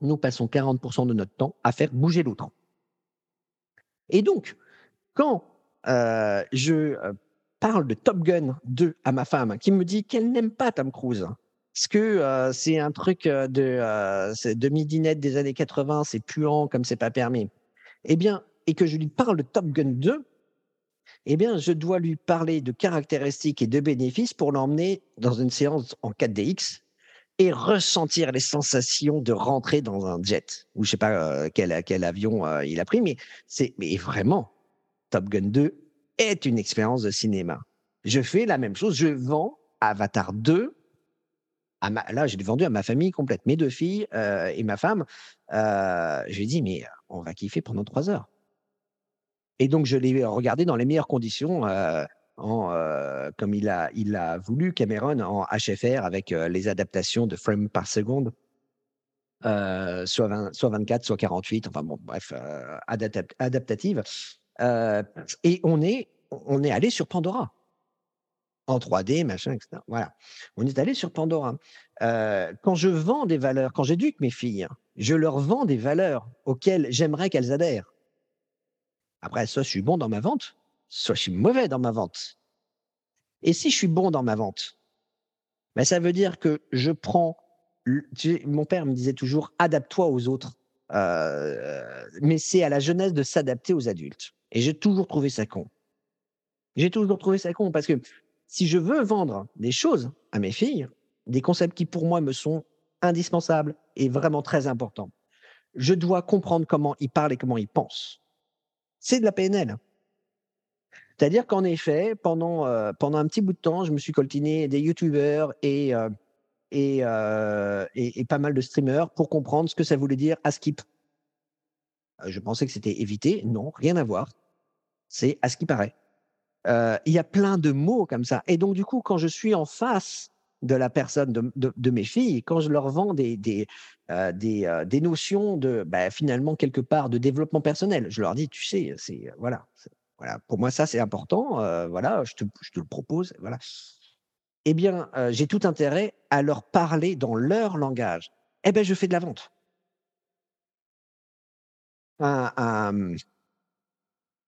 nous passons 40% de notre temps à faire bouger l'autre. Et donc, quand euh, je parle de Top Gun 2 à ma femme, qui me dit qu'elle n'aime pas Tom Cruise, parce que c'est un truc de, de midinette des années 80, c'est puant comme c'est pas permis. Eh bien, et que je lui parle de Top Gun 2, eh bien, je dois lui parler de caractéristiques et de bénéfices pour l'emmener dans une séance en 4DX et ressentir les sensations de rentrer dans un jet ou je sais pas euh, quel, avion euh, il a pris, mais c'est vraiment Top Gun 2 est une expérience de cinéma. Je fais la même chose, je vends Avatar 2. À là, je l'ai vendu à ma famille complète, mes deux filles euh, et ma femme. je lui ai dit, mais on va kiffer pendant trois heures. Et donc, je l'ai regardé dans les meilleures conditions, euh, en, euh, comme il a, il a voulu, Cameron, en HFR, avec euh, les adaptations de frames par seconde, soit, soit 24, soit 48, enfin bon, bref, adaptative. Et on est, on est allé sur Pandora en 3D, machin, etc. Voilà. On est allé sur Pandora. quand je vends des valeurs, quand j'éduque mes filles, je leur vends des valeurs auxquelles j'aimerais qu'elles adhèrent. Après, soit je suis bon dans ma vente, soit je suis mauvais dans ma vente. Et si je suis bon dans ma vente, ben ça veut dire que je prends. mon père me disait toujours adapte-toi aux autres. Euh, mais c'est à la jeunesse de s'adapter aux adultes. Et j'ai toujours trouvé ça con. J'ai toujours trouvé ça con parce que si je veux vendre des choses à mes filles, des concepts qui pour moi me sont indispensables et vraiment très importants, je dois comprendre comment ils parlent et comment ils pensent c'est de la PNL. C'est-à-dire qu'en effet, pendant, euh, pendant un petit bout de temps, je me suis coltiné des youtubeurs et, euh, euh, et, et, pas mal de streamers pour comprendre ce que ça voulait dire à skip. Je pensais que c'était éviter. Non, rien à voir. C'est à ce qui paraît. Il y a plein de mots comme ça. Et donc, du coup, quand je suis en face de la personne, de, mes filles, quand je leur vends des, des, euh, euh, notions de, bah, finalement, quelque part, de développement personnel, je leur dis, tu sais, c'est, euh, voilà, voilà, pour moi, ça, c'est important, voilà, je te, je te, le propose, voilà. Eh bien, j'ai tout intérêt à leur parler dans leur langage. Eh bien, je fais de la vente.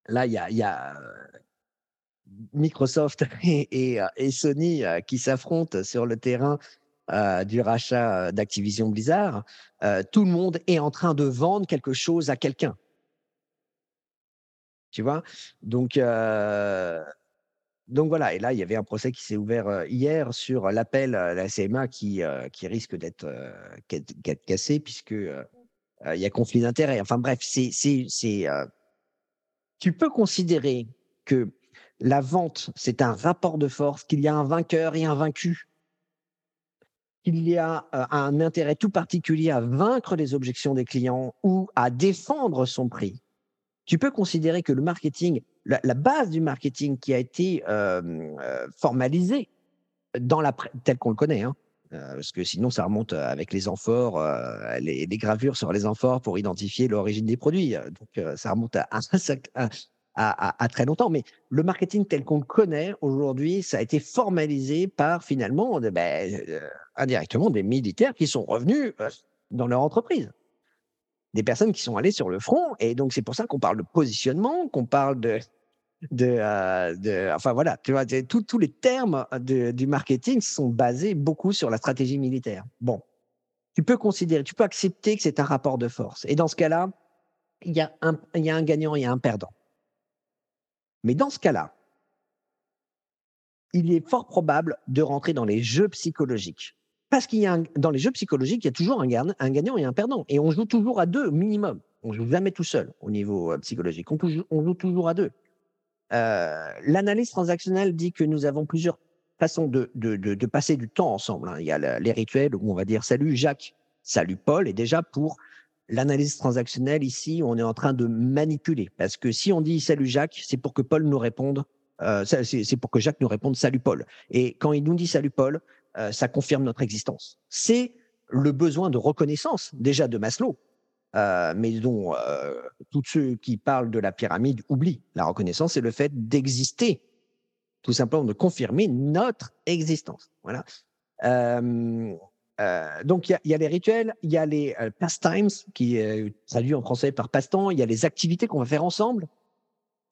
Là, il y a, Microsoft et, Sony qui s'affrontent sur le terrain du rachat d'Activision Blizzard, tout le monde est en train de vendre quelque chose à quelqu'un. Tu vois? Donc, donc voilà. Et là, il y avait un procès qui s'est ouvert hier sur l'appel à la CMA qui, qui risque d'être cassé puisque il y a conflit d'intérêts. Enfin bref, c'est, tu peux considérer que la vente, c'est un rapport de force, qu'il y a un vainqueur et un vaincu, qu'il y a euh, un intérêt tout particulier à vaincre les objections des clients ou à défendre son prix. Tu peux considérer que le marketing, la, base du marketing qui a été euh, euh, formalisée dans la tel qu'on le connaît, hein, parce que sinon ça remonte avec les amphores, les, gravures sur les amphores pour identifier l'origine des produits. Donc ça remonte à, très longtemps. Mais le marketing tel qu'on le connaît aujourd'hui, ça a été formalisé par finalement ben, euh, indirectement des militaires qui sont revenus euh, dans leur entreprise. Des personnes qui sont allées sur le front. Et donc, c'est pour ça qu'on parle de positionnement, qu'on parle de, de, de, enfin voilà, tu vois, tous les termes du marketing sont basés beaucoup sur la stratégie militaire. Bon, tu peux considérer, tu peux accepter que c'est un rapport de force. Et dans ce cas-là, il y, a un, il y a un gagnant un perdant. Mais dans ce cas-là, il est fort probable de rentrer dans les jeux psychologiques. Parce qu'il y a dans les jeux psychologiques, il y a toujours un, un, gagnant et un perdant. Et on joue toujours à deux, minimum. On joue jamais tout seul au niveau euh, psychologique. On, joue toujours à deux. Euh, l'analyse transactionnelle dit que nous avons plusieurs façon de, de, de, passer du temps ensemble. Hein. Il y a les rituels où on va dire salut Jacques, salut Paul. Et déjà pour l'analyse transactionnelle ici, on est en train de manipuler. Parce que si on dit salut Jacques, c'est pour que Paul nous réponde. Euh, c'est pour que Jacques nous réponde salut Paul. Et quand il nous dit salut Paul, euh, ça confirme notre existence. C'est le besoin de reconnaissance déjà de Maslow. Euh, mais dont euh, tous ceux qui parlent de la pyramide oublient. La reconnaissance, c'est le fait d'exister tout simplement de confirmer notre existence. Voilà. Euh, donc, il y, a les rituels, il y a les pastimes, qui est traduit en français par passe-temps, il y a les activités qu'on va faire ensemble.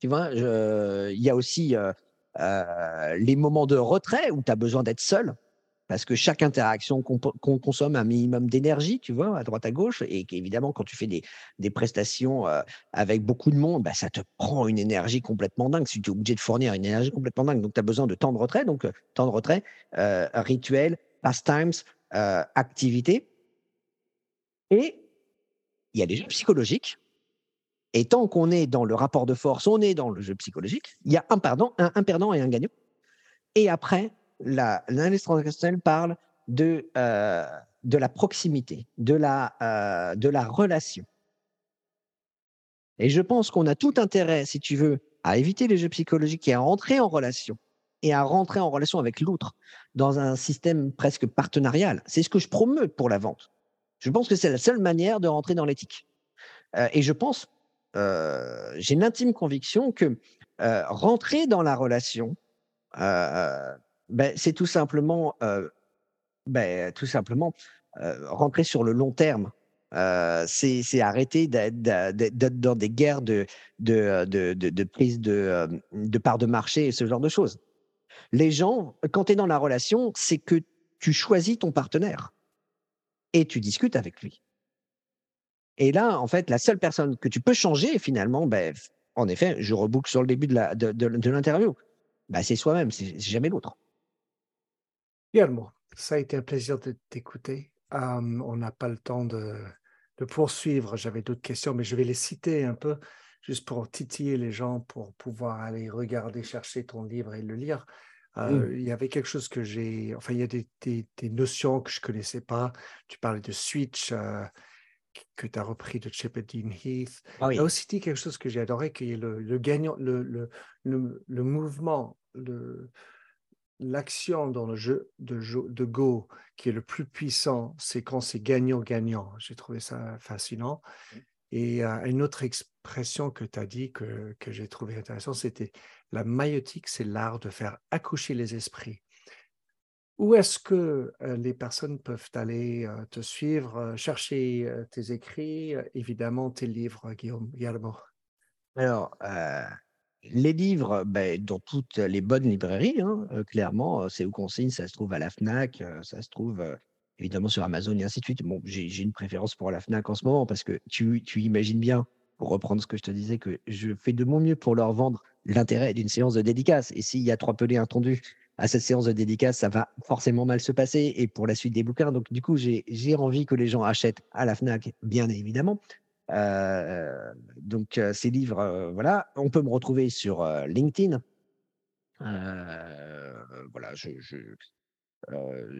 Tu vois, il y a aussi les moments de retrait où tu as besoin d'être seul parce que chaque interaction qu'on consomme un minimum d'énergie, tu vois, à droite à gauche, et qu'évidemment, quand tu fais des, prestations euh, avec beaucoup de monde, bah, ça te prend une énergie complètement dingue. Si tu es obligé de fournir une énergie complètement dingue, donc tu as besoin de temps de retrait, donc euh, temps de retrait, euh, rituel, pastimes, euh, activité. Et il y a des jeux psychologiques. Et tant qu'on est dans le rapport de force, on est dans le jeu psychologique, il y a un perdant, un, un perdant et un gagnant. Et après, l'analyse transactionnelle parle de, euh, de la proximité, de la, euh, de la relation. Et je pense qu'on a tout intérêt, si tu veux, à éviter les jeux psychologiques et à rentrer en relation et à rentrer en relation avec l'autre dans un système presque partenarial. C'est ce que je promeus pour la vente. Je pense que c'est la seule manière de rentrer dans l'éthique. Euh, et je pense, euh, j'ai une intime conviction que rentrer dans la relation, ben, c'est tout simplement, ben, tout simplement rentrer sur le long terme. C'est arrêter d'être dans des guerres de, prise de, de part de marché et ce genre de choses. Les gens, quand tu es dans la relation, c'est que tu choisis ton partenaire et tu discutes avec lui. Et là, en fait, la seule personne que tu peux changer, finalement, ben, en effet, je reboucle sur le début de l'interview, ben, c'est soi-même, c'est jamais l'autre. Guillermo, ça a été un plaisir de t'écouter. on n'a pas le temps de, poursuivre. J'avais d'autres questions, mais je vais les citer un peu, juste pour titiller les gens, pour pouvoir aller regarder, chercher ton livre et le lire. Euh, il y avait quelque chose que j'ai, enfin, il y a des, notions que je ne connaissais pas. Tu parlais de switch euh, que tu as repris de Chip Heath. Ah tu as aussi dit quelque chose que j'ai adoré, qui est le, gagnant, le, le, le, mouvement, le, l'action dans le jeu de, de, Go qui est le plus puissant, c'est quand c'est gagnant-gagnant. J'ai trouvé ça fascinant. Mmh. Et euh, une autre expression que tu as dit que, que j'ai trouvé intéressant, c'était la maïotique, c'est l'art de faire accoucher les esprits. Où est-ce que euh, les personnes peuvent aller euh, te suivre, chercher tes écrits, évidemment tes livres, Guillaume, Guillermo? Alors, les livres, ben, dans toutes les bonnes librairies, hein, euh, clairement, euh, c'est où qu'on signe, ça se trouve à la FNAC, ça se trouve évidemment sur Amazon et ainsi de suite. Bon, j'ai une préférence pour la FNAC en ce moment parce que tu, tu imagines bien, pour reprendre ce que je te disais, que je fais de mon mieux pour leur vendre l'intérêt d'une séance de dédicace. Et s'il y a trois pelés intendus à cette séance de dédicace, ça va forcément mal se passer et pour la suite des bouquins. Donc, du coup, j'ai envie que les gens achètent à la FNAC, bien évidemment. Euh, donc, euh, ces livres, euh, voilà. On peut me retrouver sur LinkedIn. voilà, je,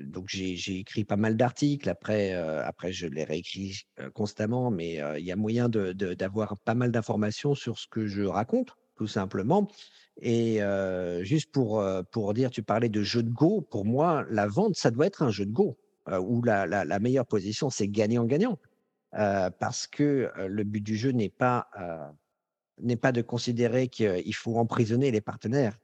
donc j'ai écrit pas mal d'articles. Après, après, je les réécris constamment, mais il y a moyen d'avoir pas mal d'informations sur ce que je raconte, tout simplement. Et juste pour, pour dire, tu parlais de jeu de Go. Pour moi, la vente, ça doit être un jeu de Go où la, la, la meilleure position, c'est gagnant-gagnant. Euh, parce que le but du jeu n'est pas, n'est pas de considérer qu'il faut emprisonner les partenaires.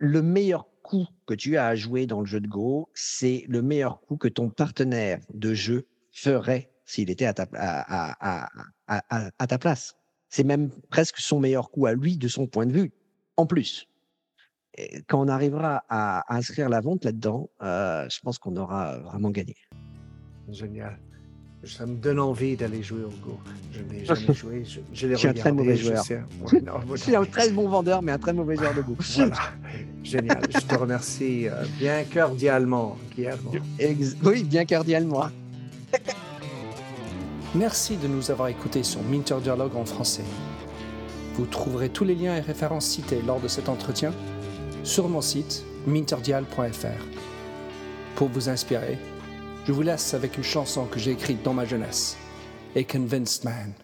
le meilleur coup que tu as à jouer dans le jeu de Go, c'est le meilleur coup que ton partenaire de jeu ferait s'il était à ta, à, à ta place. C'est même presque son meilleur coup à lui de son point de vue, en plus quand on arrivera à, inscrire la vente là-dedans, euh, je pense qu'on aura vraiment gagné. Génial. Ça me donne envie d'aller jouer au Go. Je n'ai jamais joué. Je, je, suis un très mauvais joueur. Je, suis un très bon vendeur, mais un très mauvais joueur de Go. Voilà. Génial. je te remercie euh, bien cordialement, Guillermo. oui, bien cordialement. Merci de nous avoir écoutés sur Minter Dialogue en français. Vous trouverez tous les liens et références cités lors de cet entretien sur mon site minterdial.fr. Pour vous inspirer, je vous laisse avec une chanson que j'ai écrite dans ma jeunesse, A Convinced Man.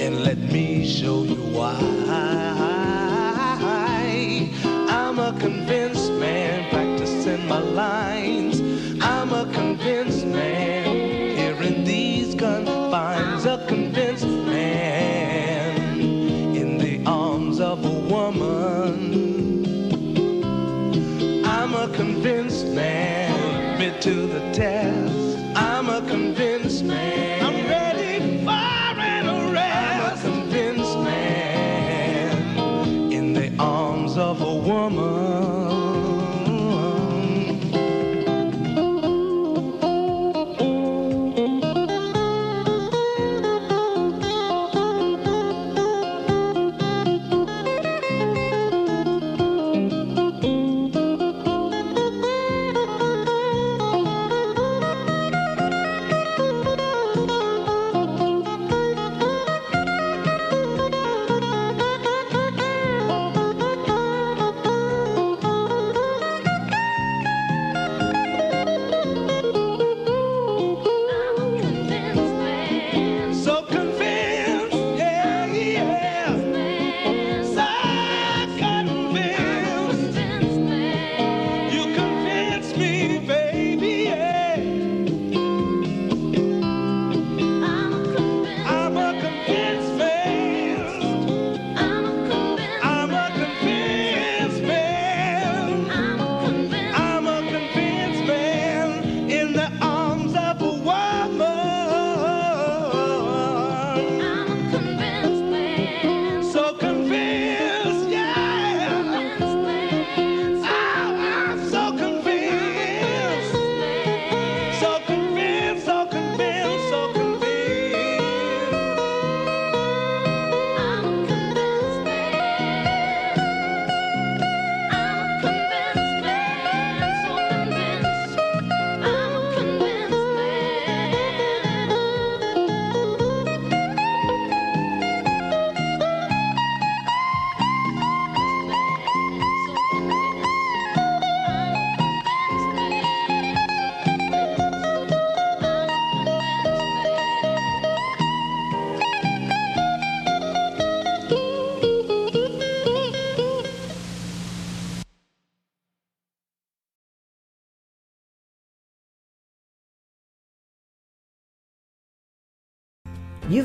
And let me show you why. I'm a convinced man practicing my lines. I'm a convinced man confines a convinced man in the arms of a woman. I'm a convinced man, admit to the test.